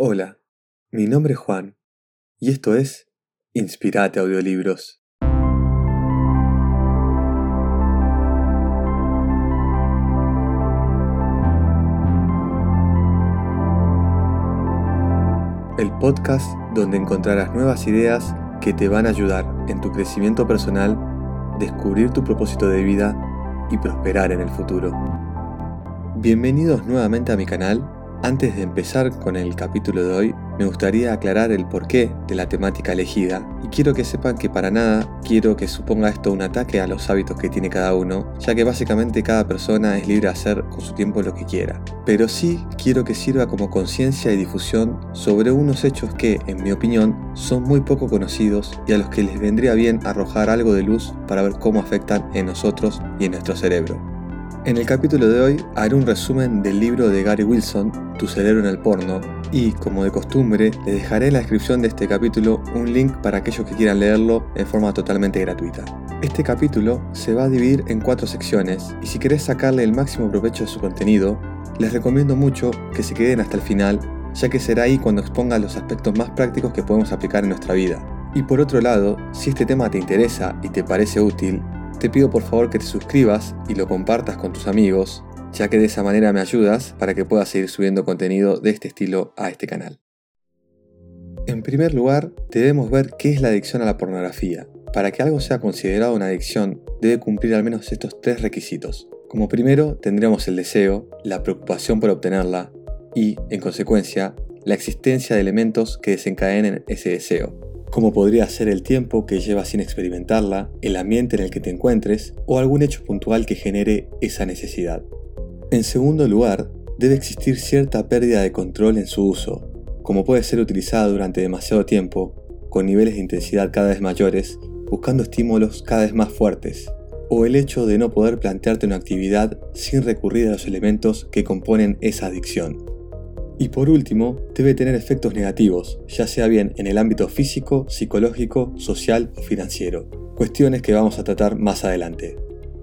Hola, mi nombre es Juan y esto es Inspirate Audiolibros. El podcast donde encontrarás nuevas ideas que te van a ayudar en tu crecimiento personal, descubrir tu propósito de vida y prosperar en el futuro. Bienvenidos nuevamente a mi canal antes de empezar con el capítulo de hoy, me gustaría aclarar el porqué de la temática elegida y quiero que sepan que para nada quiero que suponga esto un ataque a los hábitos que tiene cada uno, ya que básicamente cada persona es libre de hacer con su tiempo lo que quiera. Pero sí quiero que sirva como conciencia y difusión sobre unos hechos que, en mi opinión, son muy poco conocidos y a los que les vendría bien arrojar algo de luz para ver cómo afectan en nosotros y en nuestro cerebro. En el capítulo de hoy haré un resumen del libro de Gary Wilson, Tu cerebro en el porno, y como de costumbre, le dejaré en la descripción de este capítulo un link para aquellos que quieran leerlo en forma totalmente gratuita. Este capítulo se va a dividir en cuatro secciones y si querés sacarle el máximo provecho de su contenido, les recomiendo mucho que se queden hasta el final, ya que será ahí cuando exponga los aspectos más prácticos que podemos aplicar en nuestra vida. Y por otro lado, si este tema te interesa y te parece útil, te pido por favor que te suscribas y lo compartas con tus amigos, ya que de esa manera me ayudas para que pueda seguir subiendo contenido de este estilo a este canal. En primer lugar, debemos ver qué es la adicción a la pornografía. Para que algo sea considerado una adicción, debe cumplir al menos estos tres requisitos. Como primero, tendríamos el deseo, la preocupación por obtenerla y, en consecuencia, la existencia de elementos que desencadenen ese deseo, como podría ser el tiempo que llevas sin experimentarla, el ambiente en el que te encuentres o algún hecho puntual que genere esa necesidad. En segundo lugar, debe existir cierta pérdida de control en su uso, como puede ser utilizada durante demasiado tiempo, con niveles de intensidad cada vez mayores, buscando estímulos cada vez más fuertes, o el hecho de no poder plantearte una actividad sin recurrir a los elementos que componen esa adicción. Y por último, debe tener efectos negativos, ya sea bien en el ámbito físico, psicológico, social o financiero, cuestiones que vamos a tratar más adelante.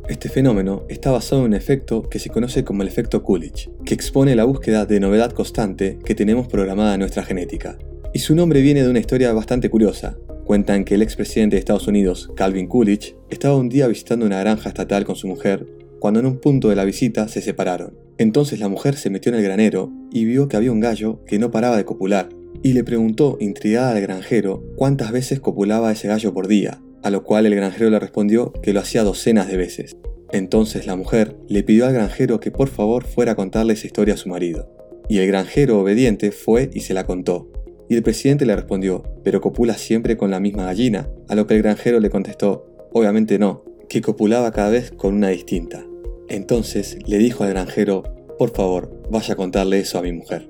Este fenómeno está basado en un efecto que se conoce como el efecto Coolidge, que expone la búsqueda de novedad constante que tenemos programada en nuestra genética. Y su nombre viene de una historia bastante curiosa. Cuentan que el expresidente de Estados Unidos, Calvin Coolidge, estaba un día visitando una granja estatal con su mujer, cuando en un punto de la visita se separaron. Entonces la mujer se metió en el granero y vio que había un gallo que no paraba de copular, y le preguntó, intrigada al granjero, cuántas veces copulaba ese gallo por día, a lo cual el granjero le respondió que lo hacía docenas de veces. Entonces la mujer le pidió al granjero que por favor fuera a contarle esa historia a su marido. Y el granjero obediente fue y se la contó. Y el presidente le respondió, ¿pero copula siempre con la misma gallina? A lo que el granjero le contestó, obviamente no, que copulaba cada vez con una distinta. Entonces le dijo al granjero, por favor, vaya a contarle eso a mi mujer.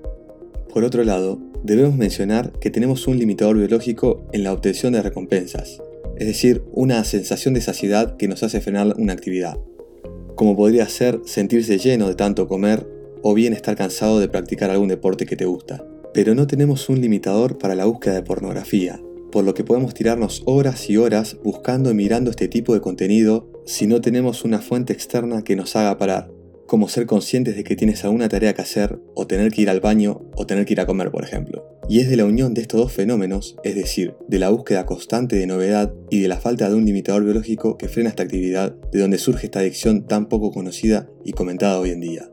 Por otro lado, debemos mencionar que tenemos un limitador biológico en la obtención de recompensas, es decir, una sensación de saciedad que nos hace frenar una actividad, como podría ser sentirse lleno de tanto comer o bien estar cansado de practicar algún deporte que te gusta. Pero no tenemos un limitador para la búsqueda de pornografía, por lo que podemos tirarnos horas y horas buscando y mirando este tipo de contenido si no tenemos una fuente externa que nos haga parar, como ser conscientes de que tienes alguna tarea que hacer, o tener que ir al baño, o tener que ir a comer, por ejemplo. Y es de la unión de estos dos fenómenos, es decir, de la búsqueda constante de novedad y de la falta de un limitador biológico que frena esta actividad, de donde surge esta adicción tan poco conocida y comentada hoy en día.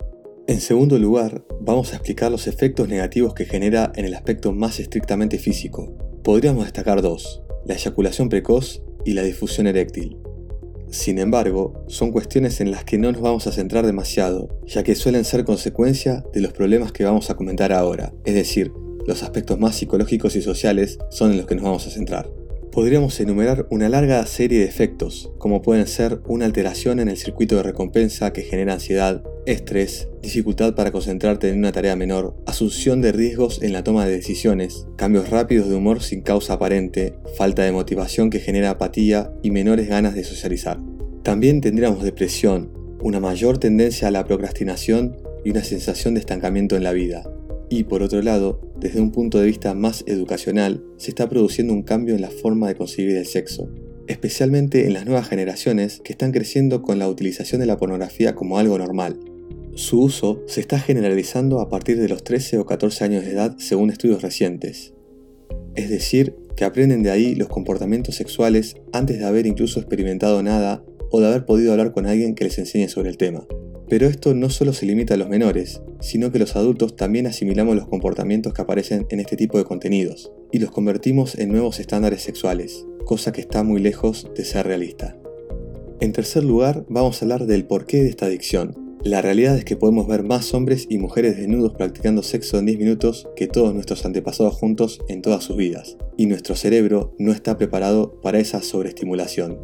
En segundo lugar, vamos a explicar los efectos negativos que genera en el aspecto más estrictamente físico, Podríamos destacar dos, la eyaculación precoz y la difusión eréctil. Sin embargo, son cuestiones en las que no nos vamos a centrar demasiado, ya que suelen ser consecuencia de los problemas que vamos a comentar ahora, es decir, los aspectos más psicológicos y sociales son en los que nos vamos a centrar. Podríamos enumerar una larga serie de efectos, como pueden ser una alteración en el circuito de recompensa que genera ansiedad, estrés, dificultad para concentrarte en una tarea menor, asunción de riesgos en la toma de decisiones, cambios rápidos de humor sin causa aparente, falta de motivación que genera apatía y menores ganas de socializar. También tendríamos depresión, una mayor tendencia a la procrastinación y una sensación de estancamiento en la vida. Y por otro lado, desde un punto de vista más educacional, se está produciendo un cambio en la forma de concebir el sexo, especialmente en las nuevas generaciones que están creciendo con la utilización de la pornografía como algo normal. Su uso se está generalizando a partir de los 13 o 14 años de edad según estudios recientes. Es decir, que aprenden de ahí los comportamientos sexuales antes de haber incluso experimentado nada o de haber podido hablar con alguien que les enseñe sobre el tema. Pero esto no solo se limita a los menores, sino que los adultos también asimilamos los comportamientos que aparecen en este tipo de contenidos y los convertimos en nuevos estándares sexuales, cosa que está muy lejos de ser realista. En tercer lugar, vamos a hablar del porqué de esta adicción, la realidad es que podemos ver más hombres y mujeres desnudos practicando sexo en 10 minutos que todos nuestros antepasados juntos en todas sus vidas, y nuestro cerebro no está preparado para esa sobreestimulación.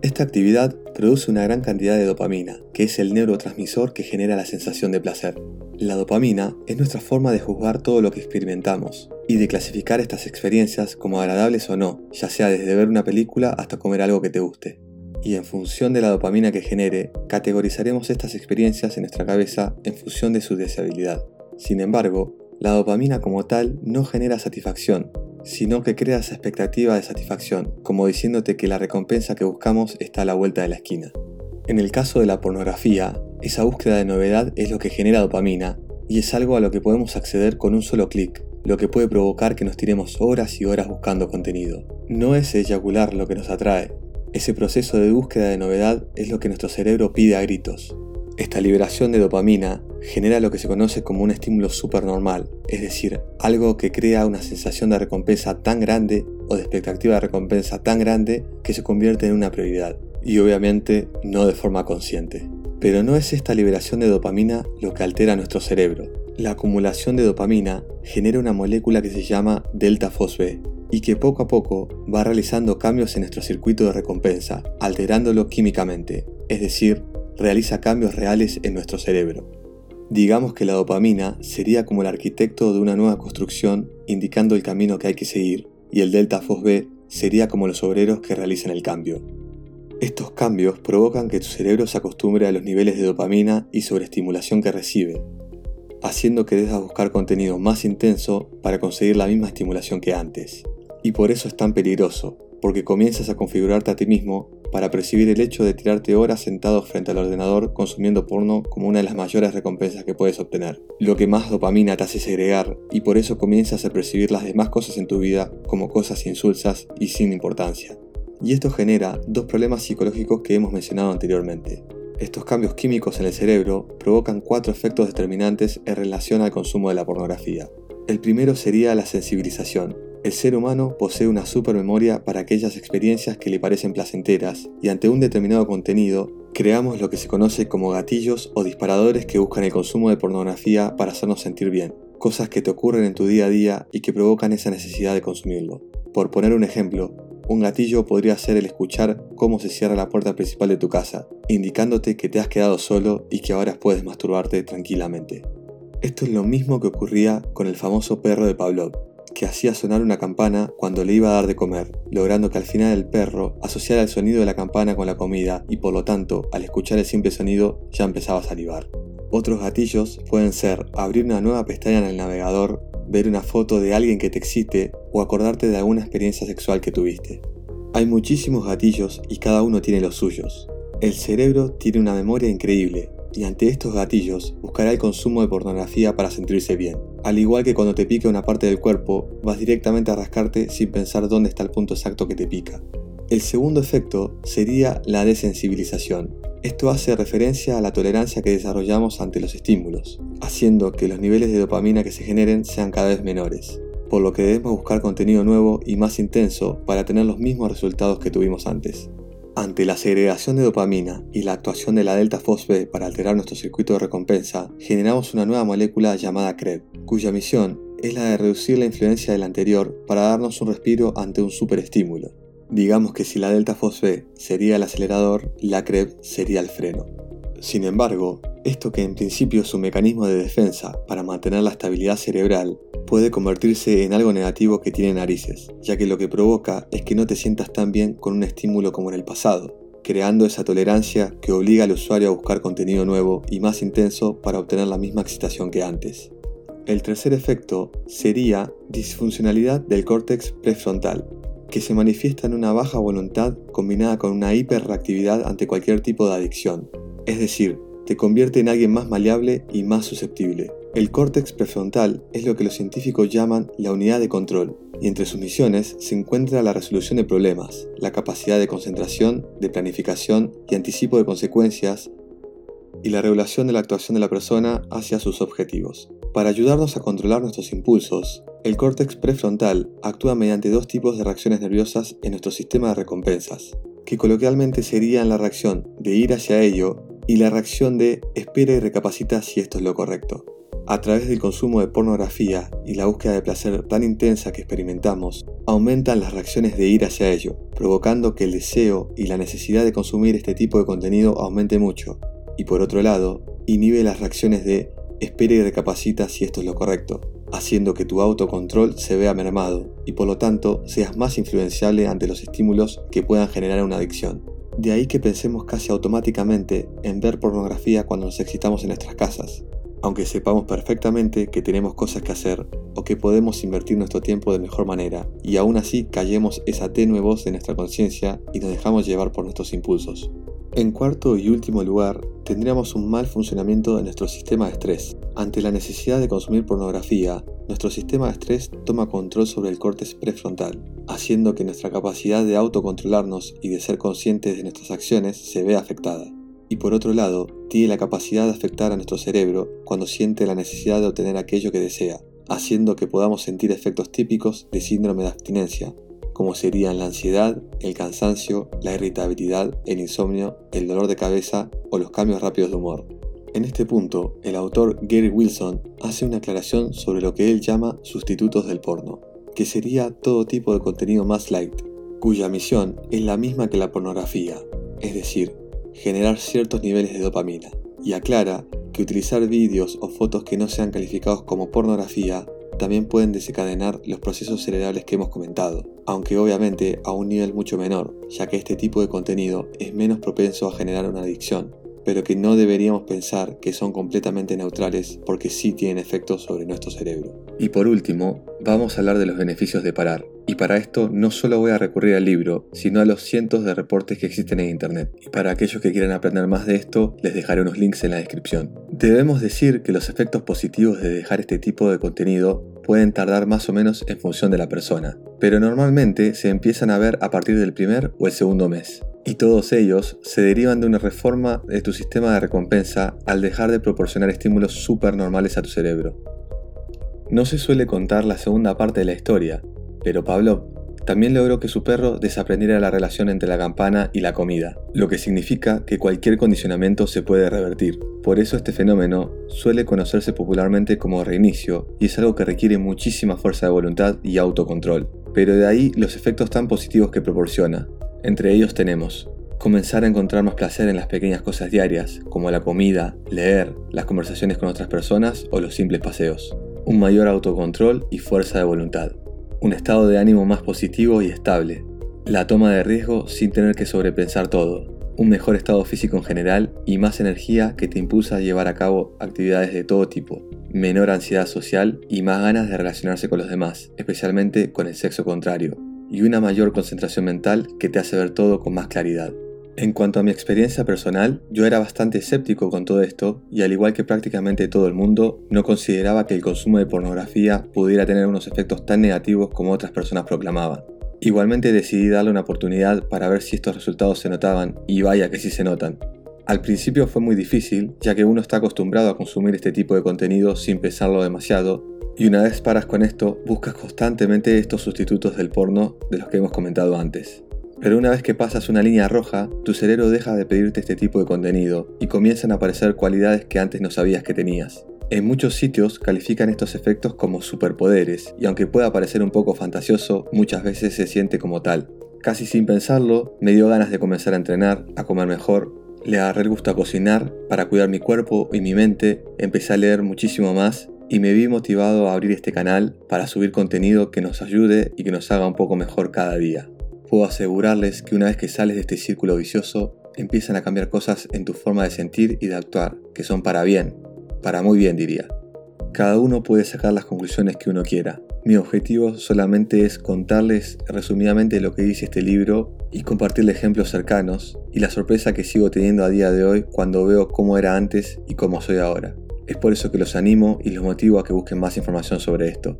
Esta actividad produce una gran cantidad de dopamina, que es el neurotransmisor que genera la sensación de placer. La dopamina es nuestra forma de juzgar todo lo que experimentamos y de clasificar estas experiencias como agradables o no, ya sea desde ver una película hasta comer algo que te guste y en función de la dopamina que genere, categorizaremos estas experiencias en nuestra cabeza en función de su deseabilidad. Sin embargo, la dopamina como tal no genera satisfacción, sino que crea esa expectativa de satisfacción, como diciéndote que la recompensa que buscamos está a la vuelta de la esquina. En el caso de la pornografía, esa búsqueda de novedad es lo que genera dopamina y es algo a lo que podemos acceder con un solo clic, lo que puede provocar que nos tiremos horas y horas buscando contenido. No es eyacular lo que nos atrae, ese proceso de búsqueda de novedad es lo que nuestro cerebro pide a gritos. Esta liberación de dopamina genera lo que se conoce como un estímulo supernormal, es decir, algo que crea una sensación de recompensa tan grande o de expectativa de recompensa tan grande que se convierte en una prioridad, y obviamente no de forma consciente. Pero no es esta liberación de dopamina lo que altera nuestro cerebro. La acumulación de dopamina genera una molécula que se llama delta fosb, y que poco a poco va realizando cambios en nuestro circuito de recompensa, alterándolo químicamente, es decir, realiza cambios reales en nuestro cerebro. Digamos que la dopamina sería como el arquitecto de una nueva construcción indicando el camino que hay que seguir, y el delta FOSB sería como los obreros que realizan el cambio. Estos cambios provocan que tu cerebro se acostumbre a los niveles de dopamina y sobreestimulación que recibe, haciendo que dejas buscar contenido más intenso para conseguir la misma estimulación que antes. Y por eso es tan peligroso, porque comienzas a configurarte a ti mismo para percibir el hecho de tirarte horas sentado frente al ordenador consumiendo porno como una de las mayores recompensas que puedes obtener, lo que más dopamina te hace segregar y por eso comienzas a percibir las demás cosas en tu vida como cosas insulsas y sin importancia. Y esto genera dos problemas psicológicos que hemos mencionado anteriormente. Estos cambios químicos en el cerebro provocan cuatro efectos determinantes en relación al consumo de la pornografía. El primero sería la sensibilización, el ser humano posee una supermemoria para aquellas experiencias que le parecen placenteras y ante un determinado contenido creamos lo que se conoce como gatillos o disparadores que buscan el consumo de pornografía para hacernos sentir bien, cosas que te ocurren en tu día a día y que provocan esa necesidad de consumirlo. Por poner un ejemplo, un gatillo podría ser el escuchar cómo se cierra la puerta principal de tu casa, indicándote que te has quedado solo y que ahora puedes masturbarte tranquilamente. Esto es lo mismo que ocurría con el famoso perro de Pavlov, que hacía sonar una campana cuando le iba a dar de comer, logrando que al final el perro asociara el sonido de la campana con la comida y por lo tanto, al escuchar el simple sonido, ya empezaba a salivar. Otros gatillos pueden ser abrir una nueva pestaña en el navegador, ver una foto de alguien que te excite o acordarte de alguna experiencia sexual que tuviste. Hay muchísimos gatillos y cada uno tiene los suyos. El cerebro tiene una memoria increíble y ante estos gatillos buscará el consumo de pornografía para sentirse bien. Al igual que cuando te pica una parte del cuerpo, vas directamente a rascarte sin pensar dónde está el punto exacto que te pica. El segundo efecto sería la desensibilización. Esto hace referencia a la tolerancia que desarrollamos ante los estímulos, haciendo que los niveles de dopamina que se generen sean cada vez menores, por lo que debemos buscar contenido nuevo y más intenso para tener los mismos resultados que tuvimos antes. Ante la segregación de dopamina y la actuación de la delta FOSB para alterar nuestro circuito de recompensa, generamos una nueva molécula llamada CREB, cuya misión es la de reducir la influencia de la anterior para darnos un respiro ante un superestímulo. Digamos que si la delta sería el acelerador, la CREB sería el freno. Sin embargo, esto que en principio es un mecanismo de defensa para mantener la estabilidad cerebral, puede convertirse en algo negativo que tiene narices, ya que lo que provoca es que no te sientas tan bien con un estímulo como en el pasado, creando esa tolerancia que obliga al usuario a buscar contenido nuevo y más intenso para obtener la misma excitación que antes. El tercer efecto sería disfuncionalidad del córtex prefrontal, que se manifiesta en una baja voluntad combinada con una hiperreactividad ante cualquier tipo de adicción, es decir, te convierte en alguien más maleable y más susceptible. El córtex prefrontal es lo que los científicos llaman la unidad de control, y entre sus misiones se encuentra la resolución de problemas, la capacidad de concentración, de planificación y anticipo de consecuencias, y la regulación de la actuación de la persona hacia sus objetivos. Para ayudarnos a controlar nuestros impulsos, el córtex prefrontal actúa mediante dos tipos de reacciones nerviosas en nuestro sistema de recompensas, que coloquialmente serían la reacción de ir hacia ello y la reacción de espera y recapacita si esto es lo correcto. A través del consumo de pornografía y la búsqueda de placer tan intensa que experimentamos, aumentan las reacciones de ir hacia ello, provocando que el deseo y la necesidad de consumir este tipo de contenido aumente mucho, y por otro lado, inhibe las reacciones de espera y recapacita si esto es lo correcto, haciendo que tu autocontrol se vea mermado y por lo tanto seas más influenciable ante los estímulos que puedan generar una adicción. De ahí que pensemos casi automáticamente en ver pornografía cuando nos excitamos en nuestras casas, aunque sepamos perfectamente que tenemos cosas que hacer o que podemos invertir nuestro tiempo de mejor manera, y aún así callemos esa tenue voz de nuestra conciencia y nos dejamos llevar por nuestros impulsos. En cuarto y último lugar, tendríamos un mal funcionamiento de nuestro sistema de estrés. Ante la necesidad de consumir pornografía, nuestro sistema de estrés toma control sobre el córtex prefrontal, haciendo que nuestra capacidad de autocontrolarnos y de ser conscientes de nuestras acciones se vea afectada. Y por otro lado, tiene la capacidad de afectar a nuestro cerebro cuando siente la necesidad de obtener aquello que desea, haciendo que podamos sentir efectos típicos de síndrome de abstinencia, como serían la ansiedad, el cansancio, la irritabilidad, el insomnio, el dolor de cabeza o los cambios rápidos de humor. En este punto, el autor Gary Wilson hace una aclaración sobre lo que él llama sustitutos del porno, que sería todo tipo de contenido más light, cuya misión es la misma que la pornografía, es decir, generar ciertos niveles de dopamina, y aclara que utilizar vídeos o fotos que no sean calificados como pornografía también pueden desencadenar los procesos cerebrales que hemos comentado, aunque obviamente a un nivel mucho menor, ya que este tipo de contenido es menos propenso a generar una adicción, pero que no deberíamos pensar que son completamente neutrales porque sí tienen efectos sobre nuestro cerebro. Y por último, vamos a hablar de los beneficios de parar. Y para esto no solo voy a recurrir al libro, sino a los cientos de reportes que existen en Internet. Y para aquellos que quieran aprender más de esto, les dejaré unos links en la descripción. Debemos decir que los efectos positivos de dejar este tipo de contenido pueden tardar más o menos en función de la persona, pero normalmente se empiezan a ver a partir del primer o el segundo mes. Y todos ellos se derivan de una reforma de tu sistema de recompensa al dejar de proporcionar estímulos super normales a tu cerebro. No se suele contar la segunda parte de la historia, pero Pablo también logró que su perro desaprendiera la relación entre la campana y la comida, lo que significa que cualquier condicionamiento se puede revertir. Por eso este fenómeno suele conocerse popularmente como reinicio y es algo que requiere muchísima fuerza de voluntad y autocontrol. Pero de ahí los efectos tan positivos que proporciona. Entre ellos tenemos comenzar a encontrar más placer en las pequeñas cosas diarias, como la comida, leer, las conversaciones con otras personas o los simples paseos. Un mayor autocontrol y fuerza de voluntad. Un estado de ánimo más positivo y estable, la toma de riesgo sin tener que sobrepensar todo, un mejor estado físico en general y más energía que te impulsa a llevar a cabo actividades de todo tipo, menor ansiedad social y más ganas de relacionarse con los demás, especialmente con el sexo contrario, y una mayor concentración mental que te hace ver todo con más claridad. En cuanto a mi experiencia personal, yo era bastante escéptico con todo esto y al igual que prácticamente todo el mundo, no consideraba que el consumo de pornografía pudiera tener unos efectos tan negativos como otras personas proclamaban. Igualmente decidí darle una oportunidad para ver si estos resultados se notaban y vaya que sí se notan. Al principio fue muy difícil, ya que uno está acostumbrado a consumir este tipo de contenido sin pensarlo demasiado, y una vez paras con esto, buscas constantemente estos sustitutos del porno de los que hemos comentado antes. Pero una vez que pasas una línea roja, tu cerebro deja de pedirte este tipo de contenido y comienzan a aparecer cualidades que antes no sabías que tenías. En muchos sitios califican estos efectos como superpoderes, y aunque pueda parecer un poco fantasioso, muchas veces se siente como tal. Casi sin pensarlo, me dio ganas de comenzar a entrenar, a comer mejor, le agarré el gusto a cocinar, para cuidar mi cuerpo y mi mente, empecé a leer muchísimo más y me vi motivado a abrir este canal para subir contenido que nos ayude y que nos haga un poco mejor cada día. Puedo asegurarles que una vez que sales de este círculo vicioso, empiezan a cambiar cosas en tu forma de sentir y de actuar, que son para bien, para muy bien diría. Cada uno puede sacar las conclusiones que uno quiera. Mi objetivo solamente es contarles resumidamente lo que dice este libro y compartirle ejemplos cercanos y la sorpresa que sigo teniendo a día de hoy cuando veo cómo era antes y cómo soy ahora. Es por eso que los animo y los motivo a que busquen más información sobre esto.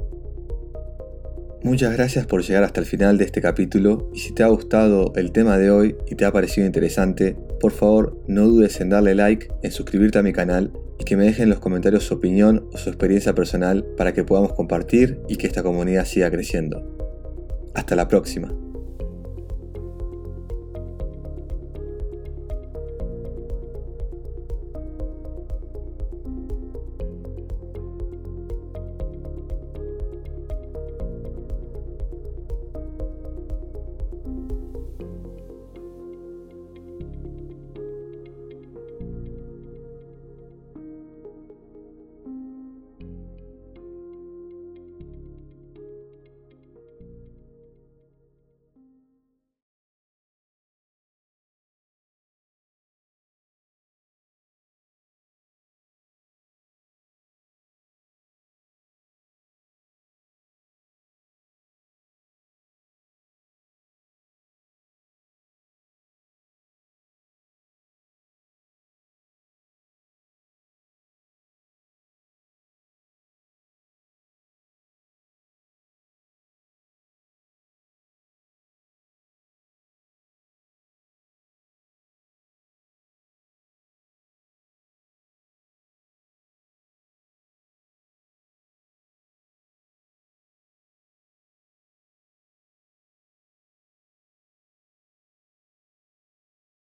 Muchas gracias por llegar hasta el final de este capítulo y si te ha gustado el tema de hoy y te ha parecido interesante, por favor no dudes en darle like, en suscribirte a mi canal y que me dejen en los comentarios su opinión o su experiencia personal para que podamos compartir y que esta comunidad siga creciendo. Hasta la próxima.